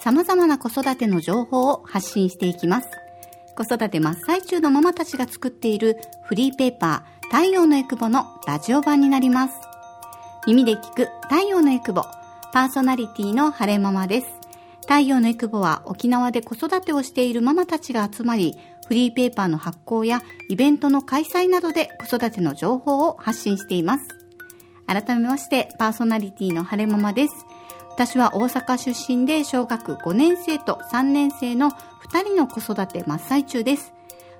様々な子育ての情報を発信していきます。子育て真っ最中のママたちが作っているフリーペーパー太陽のエクボのラジオ版になります。耳で聞く太陽のエクボ。パーソナリティの晴れママです。太陽のエクボは沖縄で子育てをしているママたちが集まり、フリーペーパーの発行やイベントの開催などで子育ての情報を発信しています。改めまして、パーソナリティの晴れママです。私は大阪出身で小学5年生と3年生の2人の子育て真っ最中です。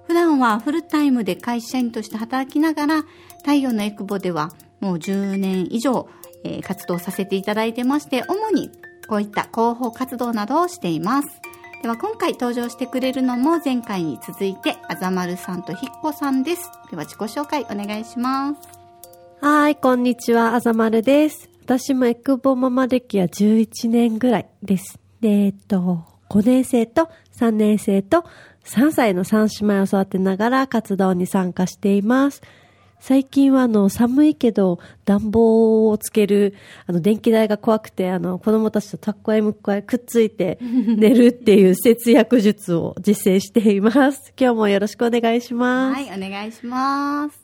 普段はフルタイムで会社員として働きながら、太陽のエクボではもう10年以上、えー活動させていただいてまして、主にこういった広報活動などをしています。では今回登場してくれるのも前回に続いてあざまるさんとひっこさんです。では自己紹介お願いします。はい、こんにちは、あざまるです。私もエクボママ歴は11年ぐらいです。で、えっと、5年生と3年生と3歳の3姉妹を育てながら活動に参加しています。最近はあの寒いけど暖房をつけるあの電気代が怖くてあの子供たちとたっこいむっこいくっついて 寝るっていう節約術を実践しています。今日もよろしくお願いします。はい、お願いします。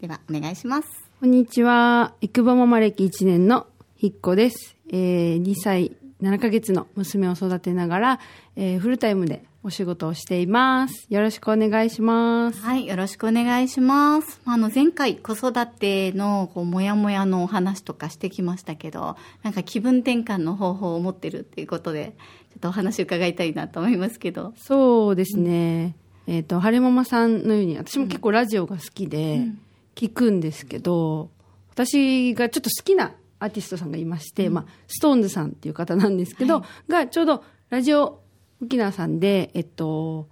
ではお願いします。こんにちは。イクボママ歴1年のひっこです。えー、2歳7ヶ月の娘を育てながら、えー、フルタイムでお仕事をしています。よろしくお願いします。はい、よろしくお願いします。あの、前回子育てのこうもやもやのお話とかしてきましたけど、なんか気分転換の方法を持ってるっていうことで、ちょっとお話伺いたいなと思いますけど。そうですね。えっ、と、晴れママさんのように、私も結構ラジオが好きで、聞くんですけど、私がちょっと好きなアーティストさんがいまして、まあ、 SixTONES さんっていう方なんですけど、がちょうどラジオ沖縄さんで、えっと、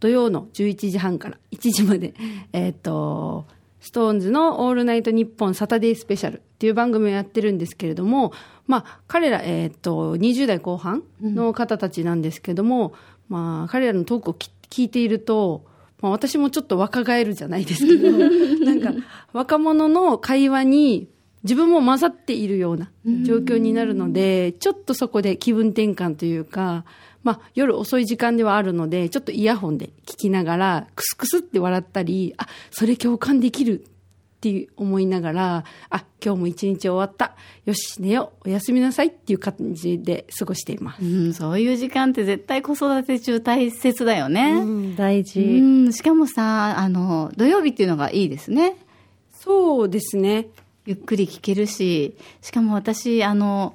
土曜の11時半から1時まで、えっと、 SixTONES のオールナイトニッポンサタデースペシャルっていう番組をやってるんですけれども、まあ、彼ら、えっと、20代後半の方たちなんですけども、まあ、彼らのトークをき聞いていると、まあ、私もちょっと若返るじゃないですけど、なんか、若者の会話に自分も混ざっているような状況になるので、ちょっとそこで気分転換というか、まあ、夜遅い時間ではあるので、ちょっとイヤホンで聞きながら、クスクスって笑ったり、あ、それ共感できるって思いながら、あ、今日も一日終わった。よし、寝よう。おやすみなさいっていう感じで過ごしています。うん、そういう時間って絶対子育て中大切だよね。うん、大事。うん、しかもさ、あの、土曜日っていうのがいいですね。そうですね。ゆっくり聞けるし、しかも私、あの、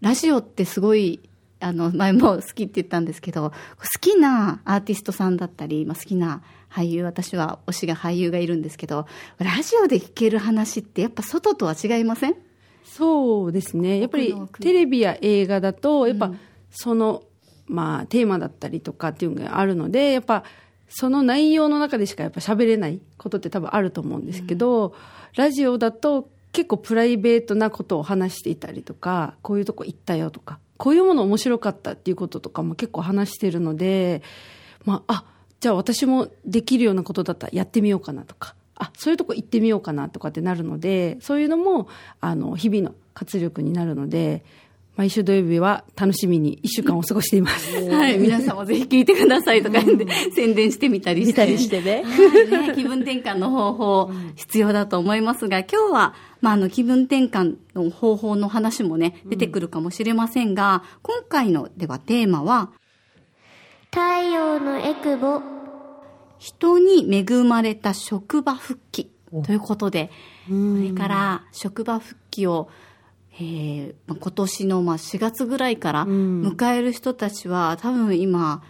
ラジオってすごい、あの、前も好きって言ったんですけど、好きなアーティストさんだったり、まあ、好きな俳優、私は推しが俳優がいるんですけど、ラジオで聞ける話ってやっぱ外とは違いません？そうですね。やっぱりテレビや映画だと、やっぱその、まあテーマだったりとかっていうのがあるので、やっぱその内容の中でしかやっぱ喋れないことって多分あると思うんですけど、ラジオだと結構プライベートなことを話していたりとか、こういうとこ行ったよとか、こういうもの面白かったっていうこととかも結構話してるので、まあ、あ、じゃあ私もできるようなことだったらやってみようかなとか、あ、そういうとこ行ってみようかなとかってなるので、そういうのも、あの、日々の活力になるので、毎週土曜日は楽しみに一週間を過ごしています。はい、皆さんもぜひ聞いてくださいとか言って、宣伝してみたりして。見たりしてね。はい。ね、気分転換の方法、必要だと思いますが、今日は、まあ、あの、気分転換の方法の話もね、出てくるかもしれませんが、今回の、ではテーマは、太陽のエクボ。人に恵まれた職場復帰ということで、これから職場復帰を、えー。まあ今年のまあ4月ぐらいからん。迎える人たちは多分今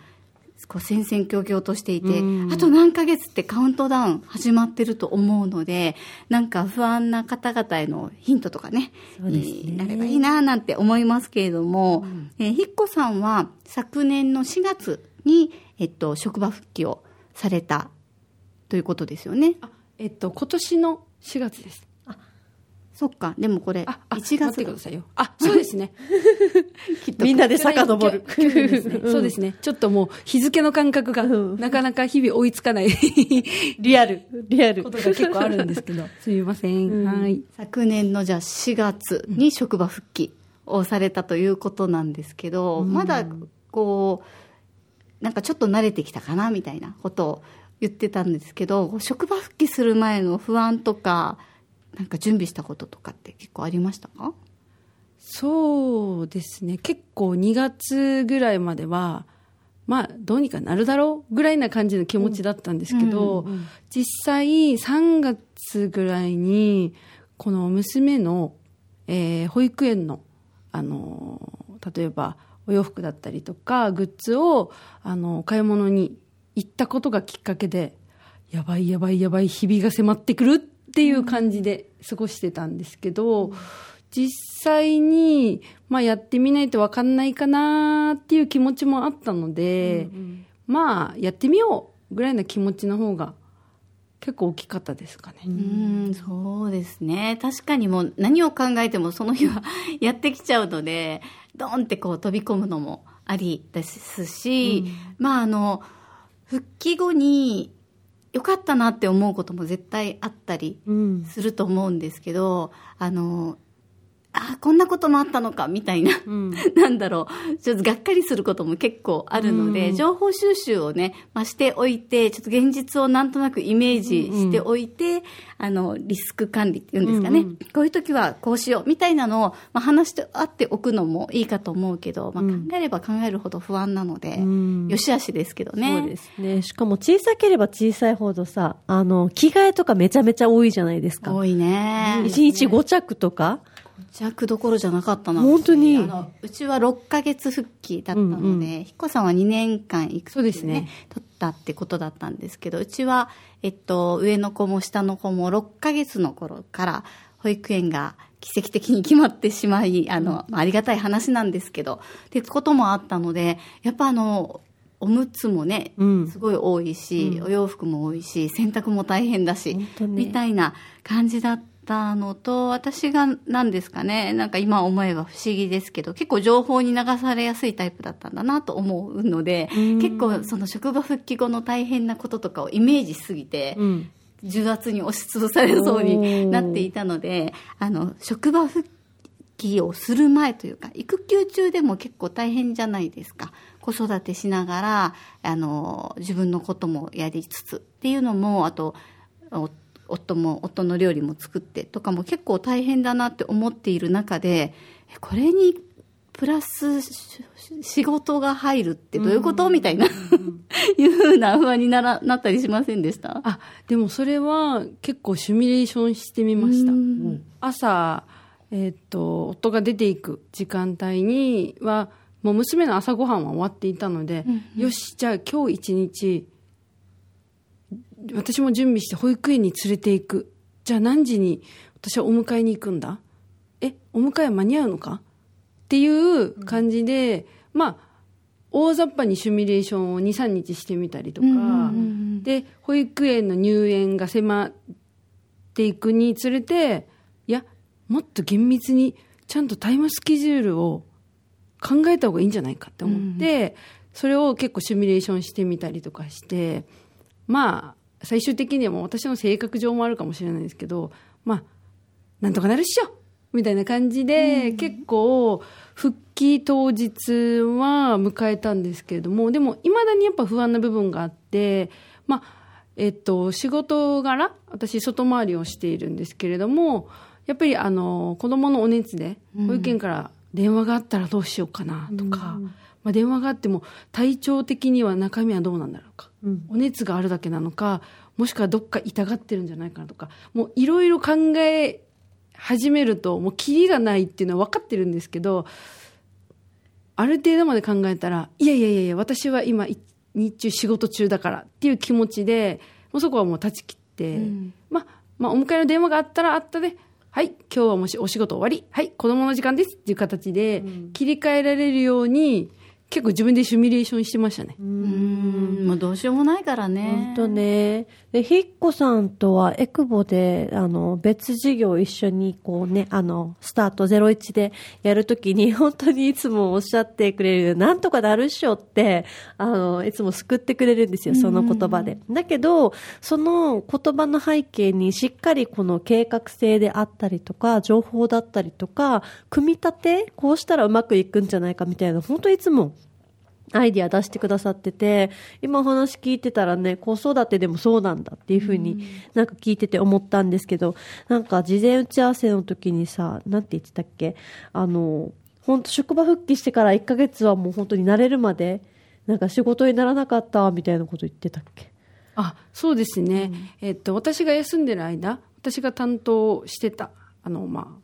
こう戦々恐々としていて、うん。あと何ヶ月ってカウントダウン始まってると思うので、なんか不安な方々へのヒントとかね、ね。になればいいななんて思いますけれども、えーひっこさんは昨年の4月に、えっと、職場復帰をされたということですよね。あえっと、今年の4月です。そっか、でもこれ、あ、あ1待月ってくださいよ。あ、そうですね。みんなで遡る。そうですね。ちょっともう日付の感覚がうんなかなか日々追いつかない リアル。リアルこ。とが結構あるんですけど。すみません。うんはい。昨年のじゃあ4月に職場復帰をされたということなんですけど、まだこうなんかちょっと慣れてきたかなみたいなことを言ってたんですけど職場復帰する前の不安とかなんか準備したこととかって結構ありましたか？そうですね。結構2月ぐらいまでは、まあ、どうにかなるだろうぐらいな感じの気持ちだったんですけど、実際3月ぐらいに、この娘の、えー保育園の、あのー、例えばお洋服だったりとか、グッズを、あの、お買い物に行ったことがきっかけで、やばいやばいやばい日々が迫ってくるっていう感じで過ごしてたんですけど、実際に、まあ、やってみないと分かんないかなっていう気持ちもあったので、まあやってみようぐらいな気持ちの方が結構大きかったですかね。うん。そうですね。確かにもう何を考えてもその日は やってきちゃうのでドンってこう飛び込むのもありですし、まああの復帰後に良かったなって思うことも絶対あったりうん。すると思うんですけどあのあこんなこともあったのかみたいなうん。なんだろう、ちょっとがっかりすることも結構あるので、うん情報収集をね、まあ、しておいて、ちょっと現実をなんとなくイメージしておいて、あの、リスク管理っていうんですかね、うんうんこういう時はこうしようみたいなのを、まあ、話してあっておくのもいいかと思うけど、まあ、考うんえれば考えるほど不安なので、うんよしあしですけどね。そうですね。しかも小さければ小さいほどさ、あの、着替えとかめちゃめちゃ多いじゃないですか。多いね。1日5着とか弱どころじゃなかったな。本当に？あのうちは6ヶ月復帰だったので、うんうん。ひっこさんは2年間育そうですね。取ったってことだったんですけど、うちは、えっと、上の子も下の子も6ヶ月の頃から保育園が奇跡的に決まってしまい、あの、まあ、ありがたい話なんですけど、ってこともあったので、やっぱあの、おむつもね、うん。すごい多いし、お洋服も多いし、洗濯も大変だしね。みたいな感じだったのと、私が何ですかね、なんか今思えば不思議ですけど、結構情報に流されやすいタイプだったんだなと思うので、うん結構その職場復帰後の大変なこととかをイメージしすぎて、うん。重圧に押しつぶされそうになっていたので、あの、職場復帰をする前というか、育休中でも結構大変じゃないですか。子育てしながら、あの、自分のこともやりつつっていうのも、あと、お夫も、夫の料理も作ってとかも結構大変だなって思っている中で、えこれにプラスし仕事が入るってどういうこと、みたいな、いうふうな不安にならなったりしませんでした？あ、でもそれは結構シミュレーションしてみました。うん。朝、えーっと、夫が出ていく時間帯には、もう娘の朝ごはんは終わっていたので、よし、じゃあ今日一日、私も準備して保育園に連れて行く。じゃあ何時に私はお迎えに行くんだ？え、お迎え間に合うのか？っていう感じで、まあ、大雑把にシミュレーションを2、3日してみたりとか、うんうんうんで、保育園の入園が迫っていくにつれて、いや、もっと厳密にちゃんとタイムスケジュールを考えた方がいいんじゃないかって思って、それを結構シミュレーションしてみたりとかして、まあ、最終的にはもう私の性格上もあるかもしれないですけど、まあ、なんとかなるっしょみたいな感じで、結構、復帰当日は迎えたんですけれども、でも、未だにやっぱ不安な部分があって、まあ、えっと、仕事柄、私、外回りをしているんですけれども、やっぱり、あの、子供のお熱で、保育園から電話があったらどうしようかなとか、まあ、電話があっても、体調的には中身はどうなんだろうか。うん。お熱があるだけなのか、もしくはどっか痛がってるんじゃないかなとか、もういろいろ考え始めると、もうキリがないっていうのは分かってるんですけど、ある程度まで考えたら、いやいやいやいや、私は今い日中仕事中だからっていう気持ちで、もうそこはもう断ち切って、まあ、まあ、お迎えの電話があったらあったで、はい、今日はもしお仕事終わり、はい、子供の時間ですっていう形で切り替えられるように、結構自分でシミュレーションしてましたね。うん、もうどうしようもないからね。本当ね。で、ひっこさんとはエクボで、あの、別事業を一緒に、こうね、あの、スタート01でやるときに、本当にいつもおっしゃってくれる、なんとかなるっしょって、あの、いつも救ってくれるんですよ、その言葉で。だけど、その言葉の背景にしっかりこの計画性であったりとか、情報だったりとか、組み立て、こうしたらうまくいくんじゃないかみたいな、本当いつも、アイディア出してくださってて、今お話聞いてたらね、子育てでもそうなんだっていうふうになんか聞いてて思ったんですけど、なんか事前打ち合わせの時にさ、なんて言ってたっけ？あの、本当職場復帰してから1ヶ月はもう本当に慣れるまで、なんか仕事にならなかったみたいなこと言ってたっけ？あ、そうですね。えっと、私が休んでる間、私が担当してた、あの、ま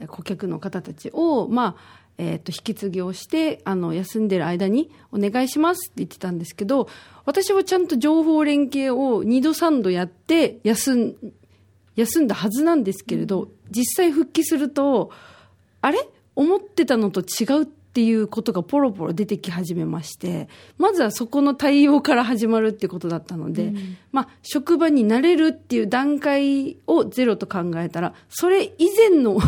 あ、顧客の方たちを、まあ、えっと、引き継ぎをして、あの、休んでる間にお願いしますって言ってたんですけど、私はちゃんと情報連携を2度3度やって、休ん、休んだはずなんですけれど、実際復帰すると、あれ？思ってたのと違うっていうことがポロポロ出てき始めまして、まずはそこの対応から始まるってことだったので、まあ、職場に慣れるっていう段階をゼロと考えたら、それ以前の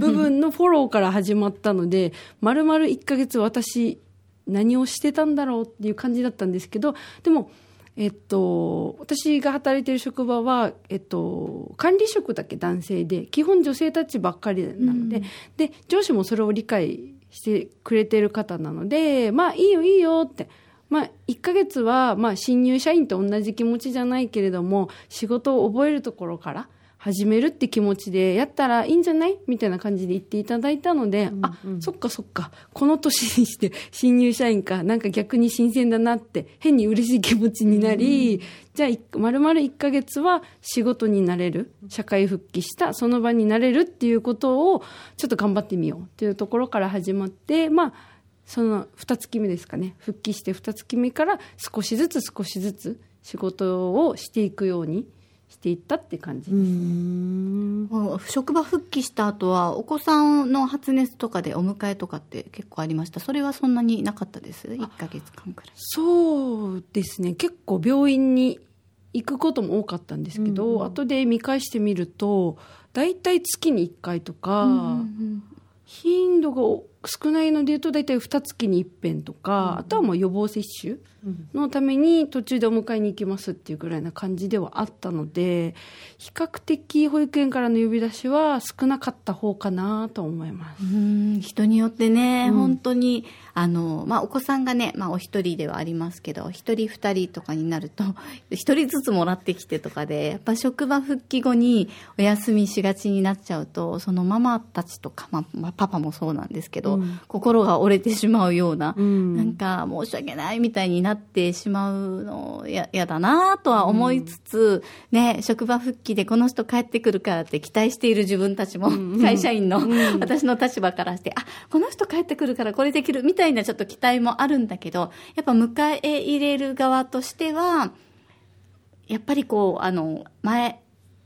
部分のフォローから始まったので、まるまる1ヶ月私、何をしてたんだろうっていう感じだったんですけど、でも、えっと、私が働いてる職場は、えっと、管理職だけ男性で、基本女性たちばっかりなので、で、上司もそれを理解してくれてる方なので、まあいいよいいよって、まあ1ヶ月は、まあ新入社員と同じ気持ちじゃないけれども、仕事を覚えるところから始めるって気持ちでやったらいいんじゃないみたいな感じで言っていただいたので、あ、そっかそっか、この年にして新入社員か、なんか逆に新鮮だなって変に嬉しい気持ちになり、じゃあい、まるまる1ヶ月は仕事になれる、社会復帰した、その場になれるっていうことを、ちょっと頑張ってみようっていうところから始まって、まあ、その2月目ですかね、復帰して2月目から少しずつ少しずつ仕事をしていくようにしていったって感じです。職場復帰した後は、お子さんの発熱とかでお迎えとかって結構ありました。それはそんなになかったです？1ヶ月間くらい。そうですね結構病院に行くことも多かったんですけど、後で見返してみると大体月に1回とか、頻度が少ないので言うと大体2月に一遍とか、あとはもう予防接種のために途中でお迎えに行きますっていうぐらいな感じではあったので比較的保育園からの呼び出しは少なかった方かなと思います。うん。人によってね、本当にあの、まあ、お子さんがね、まあ、お一人ではありますけど一人二人とかになると 一人ずつもらってきてとかでやっぱ職場復帰後にお休みしがちになっちゃうとそのママたちとか、まあまあ、パパもそうなんですけど、心が折れてしまうような、なんか申し訳ないみたいになってしまうのややだなとは思いつつ、ね、職場復帰でこの人帰ってくるからって期待している自分たちも、会社員の、私の立場からして、あ、この人帰ってくるからこれできるみたいなちょっと期待もあるんだけど、やっぱ迎え入れる側としては、やっぱりこう、あの、前、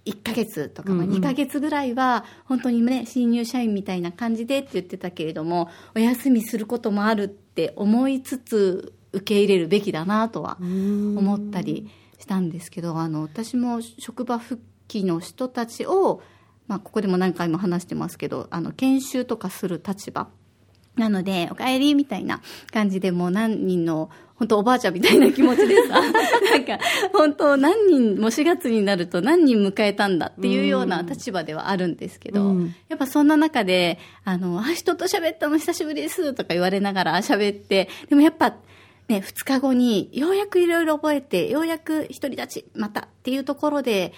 1ヶ月とか、まあ、2ヶ月ぐらいは、本当にね、新入社員みたいな感じでって言ってたけれども、お休みすることもあるって思いつつ、受け入れるべきだなとは思ったりしたんですけど、あの、私も職場復帰の人たちを、まあ、ここでも何回も話してますけど、あの、研修とかする立場。なので、お帰りみたいな感じでもう何人の、本当おばあちゃんみたいな気持ちでさ、なんか、本当何人、もう4月になると何人迎えたんだっていうような立場ではあるんですけど、やっぱそんな中で、あの、あ、人と喋ったの久しぶりですとか言われながら喋って、でもやっぱ、ね、2日後にようやくいろいろ覚えて、ようやく独り立ち、またっていうところで、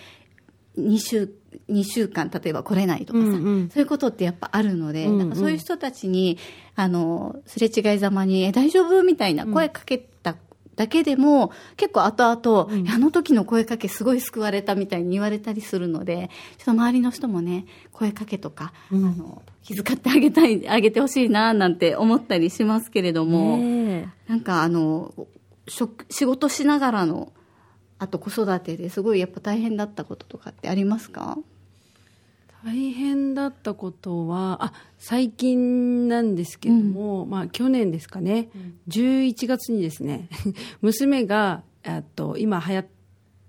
2週、2週間、例えば来れないとかさ、そういうことってやっぱあるので、なんかそういう人たちに、あの、すれ違いざまに、え、大丈夫？みたいな声かけただけでも、結構後々、いやあの時の声かけすごい救われたみたいに言われたりするので、ちょっと周りの人もね、声かけとか、あの、気遣ってあげたい、あげてほしいな、なんて思ったりしますけれども、ねなんかあの、職仕事しながらのあと子育てですごいやっぱ大変だったこととかってありますか？大変だったことはあ最近なんですけども、まあ去年ですかね、11月にですね 娘があと今流行っ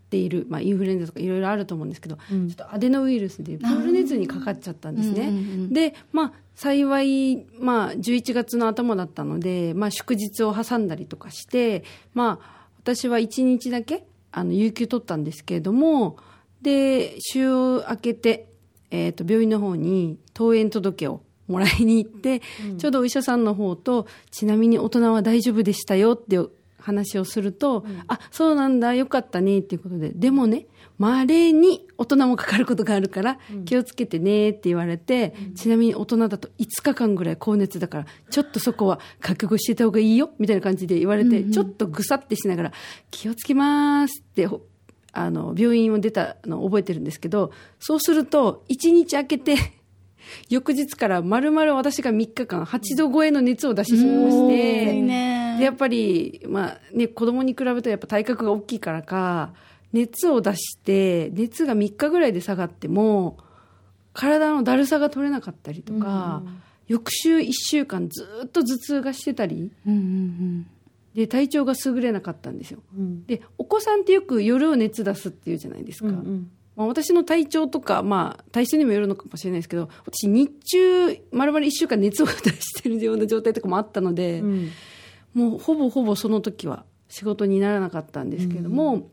ている、まあ、インフルエンザとかいろいろあると思うんですけど、ちょっとアデノウイルスでプール熱にかかっちゃったんですね。うんうんうんでまあ幸い、まあ、11月の頭だったので、まあ、祝日を挟んだりとかして、まあ、私は1日だけあの有給取ったんですけれどもで週明けて、えー、と病院の方に登園届をもらいに行って、ちょうどお医者さんの方とちなみに大人は大丈夫でしたよって話をすると、あそうなんだよかったねっていうことで。でもねまれに大人もかかることがあるから気をつけてねって言われて、ちなみに大人だと5日間ぐらい高熱だからちょっとそこは覚悟してた方がいいよみたいな感じで言われて、ちょっとぐさってしながら気をつけますってほあの病院を出たのを覚えてるんですけどそうすると1日空けて 翌日からまるまる私が3日間8度超えの熱を出してしまいまして、でやっぱり、まあね、子供に比べるとやっぱ体格が大きいからか熱を出して熱が3日ぐらいで下がっても体のだるさが取れなかったりとか、翌週1週間ずっと頭痛がしてたりうんうんで体調が優れなかったんですよ。でお子さんってよく夜を熱出すっていうじゃないですか。まあ、私の体調とか、まあ、体質にもよるのかもしれないですけど私日中まるまる1週間熱を出してるような状態とかもあったので、もうほぼほぼその時は仕事にならなかったんですけれども、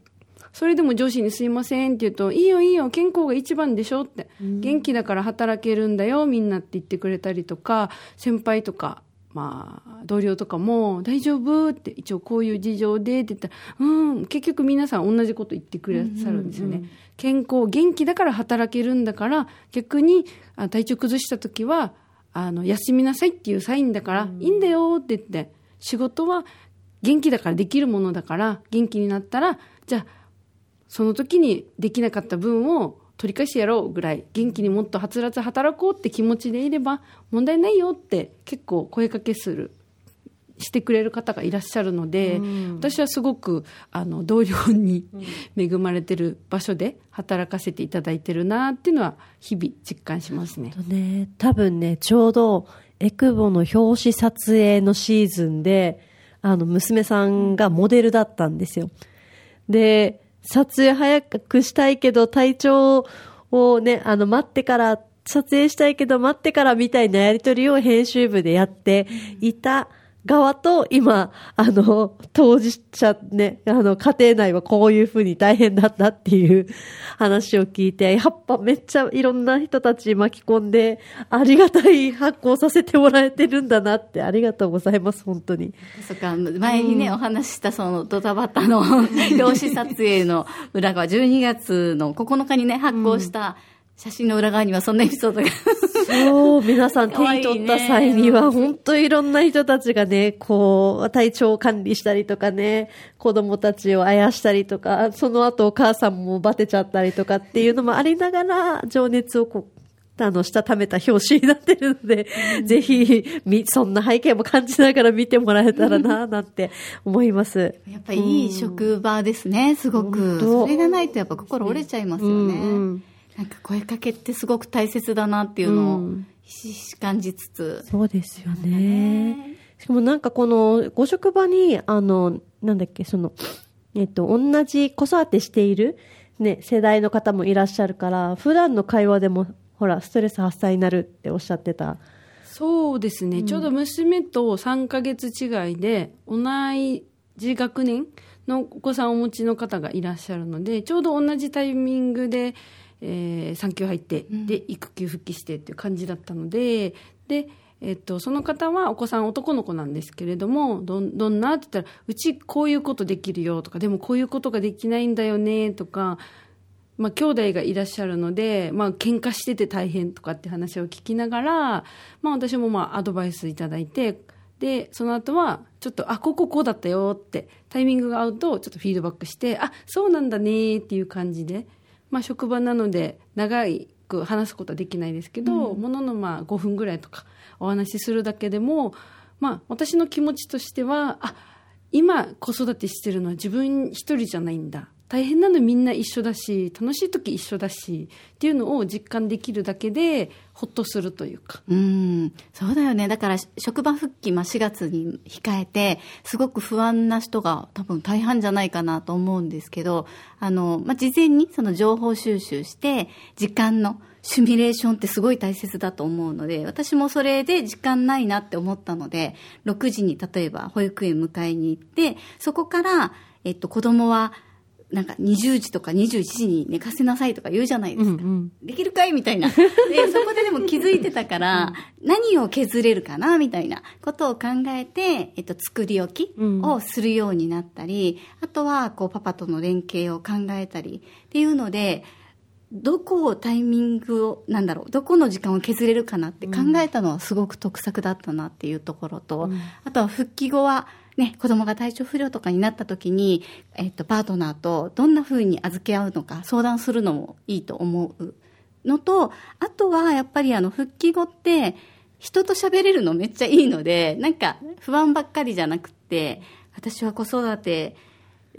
それでも上司に「すいません」って言うと「いいよいいよ健康が一番でしょ」って、元気だから働けるんだよみんな」って言ってくれたりとか先輩とか、まあ、同僚とかも「大丈夫?」って一応こういう事情でって言ったら「うん結局皆さん同じこと言ってくださるんですよね。健康元気だから働けるんだから逆にあ体調崩した時はあの休みなさいっていうサインだから、いいんだよって言って仕事は元気だからできるものだから元気になったらじゃあその時にできなかった分を取り返してやろうぐらい元気にもっとはつらつ働こうって気持ちでいれば問題ないよって結構声かけするしてくれる方がいらっしゃるので、私はすごくあの同僚に恵まれてる場所で働かせていただいてるなっていうのは日々実感しますね。とね、多分ね、ちょうど、エクボの表紙撮影のシーズンで、あの、娘さんがモデルだったんですよ。で、撮影早くしたいけど、体調をね、あの、待ってから、撮影したいけど、待ってからみたいなやりとりを編集部でやっていた側と、今、あの、当事者ね、あの、家庭内はこういうふうに大変だったっていう話を聞いて、やっぱめっちゃいろんな人たち巻き込んで、ありがたい発行させてもらえてるんだなって、ありがとうございます、本当に。そっか前にね、お話ししたそのドタバタの 表紙撮影の裏側12月の9日にね発行した写真の裏側にはそんなエピソードが。そう、皆さん 手に取った際には、本当いろんな人たちがね、こう、体調管理したりとかね、子供たちをあやしたりとか、その後お母さんもバテちゃったりとかっていうのもありながら、情熱をこう、あの、したためた表紙になってるので、ぜひ、み、そんな背景も感じながら見てもらえたらな、なんて思います。やっぱいい職場ですねすごく。それがないとやっぱ心折れちゃいますよね、うんうんなんか声かけってすごく大切だなっていうのをうん。ひしひし感じつつ、そうですよね。しかもなんかこの、ご職場に、あの、なんだっけ、その、えっと、同じ子育てしている、ね、世代の方もいらっしゃるから、普段の会話でも、ほら、ストレス発散になるっておっしゃってた。そうですね、ちょうど娘と3ヶ月違いで同じ学年のお子さんをお持ちの方がいらっしゃるのでちょうど同じタイミングで、えー産休入って、で育休復帰してっていう感じだったのでで、えっと、その方はお子さん男の子なんですけれどもどんどんなって言ったらうちこういうことできるよとかでもこういうことができないんだよねとかまあ、兄弟がいらっしゃるので、まあ喧嘩してて大変とかって話を聞きながら、まあ、私もまあアドバイスいただいてでその後はちょっと「あこここうだったよ」ってタイミングが合うとちょっとフィードバックして「あそうなんだね」っていう感じで、まあ、職場なので長く話すことはできないですけど、もののまあ5分ぐらいとかお話しするだけでも、まあ、私の気持ちとしてはあ今子育てしてるのは自分一人じゃないんだ。大変なのみんな一緒だし、楽しい時一緒だし、っていうのを実感できるだけで、ほっとするというか。うん、そうだよね。だから、職場復帰、まあ、4月に控えて、すごく不安な人が多分大半じゃないかなと思うんですけど、あの、まあ、事前にその情報収集して、時間のシミュレーションってすごい大切だと思うので、私もそれで時間ないなって思ったので、6時に例えば保育園迎えに行って、そこから、えっと、子供は、なんか20時とか21時に寝かせなさいとか言うじゃないですか。できるかいみたいな。で、そこででも気づいてたから、何を削れるかなみたいなことを考えて、えっと、作り置きをするようになったり、あとは、こう、パパとの連携を考えたりっていうので、どこをタイミングを、なんだろう、どこの時間を削れるかなって考えたのはすごく得策だったなっていうところと、あとは復帰後は、ね、子供が体調不良とかになった時に、えっと、パートナーとどんな風に預け合うのか相談するのもいいと思うのと、あとはやっぱりあの、復帰後って、人と喋れるのめっちゃいいので、なんか不安ばっかりじゃなくって、私は子育て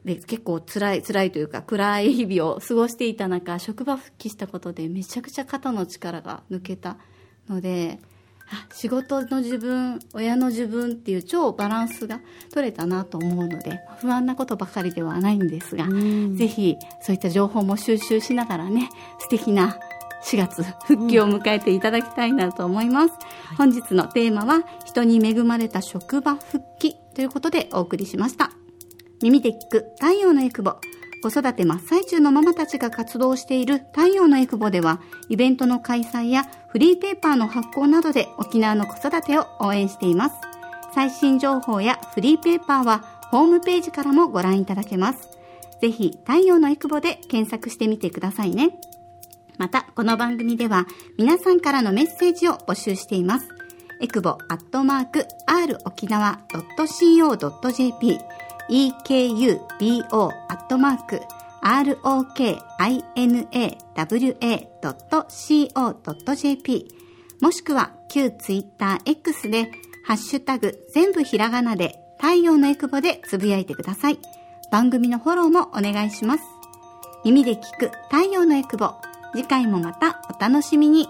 で結構辛い、辛いというか暗い日々を過ごしていた中、職場復帰したことでめちゃくちゃ肩の力が抜けたので、仕事の自分、親の自分っていう超バランスが取れたなと思うので、不安なことばかりではないんですが、ぜひそういった情報も収集しながらね、素敵な4月復帰を迎えていただきたいなと思います。本日のテーマは、人に恵まれた職場復帰ということでお送りしました。耳で聞く太陽のエクボ。子育て真っ最中のママたちが活動している太陽のエクボでは、イベントの開催やフリーペーパーの発行などで沖縄の子育てを応援しています。最新情報やフリーペーパーはホームページからもご覧いただけます。ぜひ、太陽のエクボで検索してみてくださいね。また、この番組では皆さんからのメッセージを募集しています。エクボアットマーク r 沖縄 .co.jp ekubo.rokinawa.co.jp もしくは旧ツイッター X でハッシュタグ全部ひらがなで太陽のエクボでつぶやいてください。番組のフォローもお願いします。耳で聞く太陽のエクボ。次回もまたお楽しみに。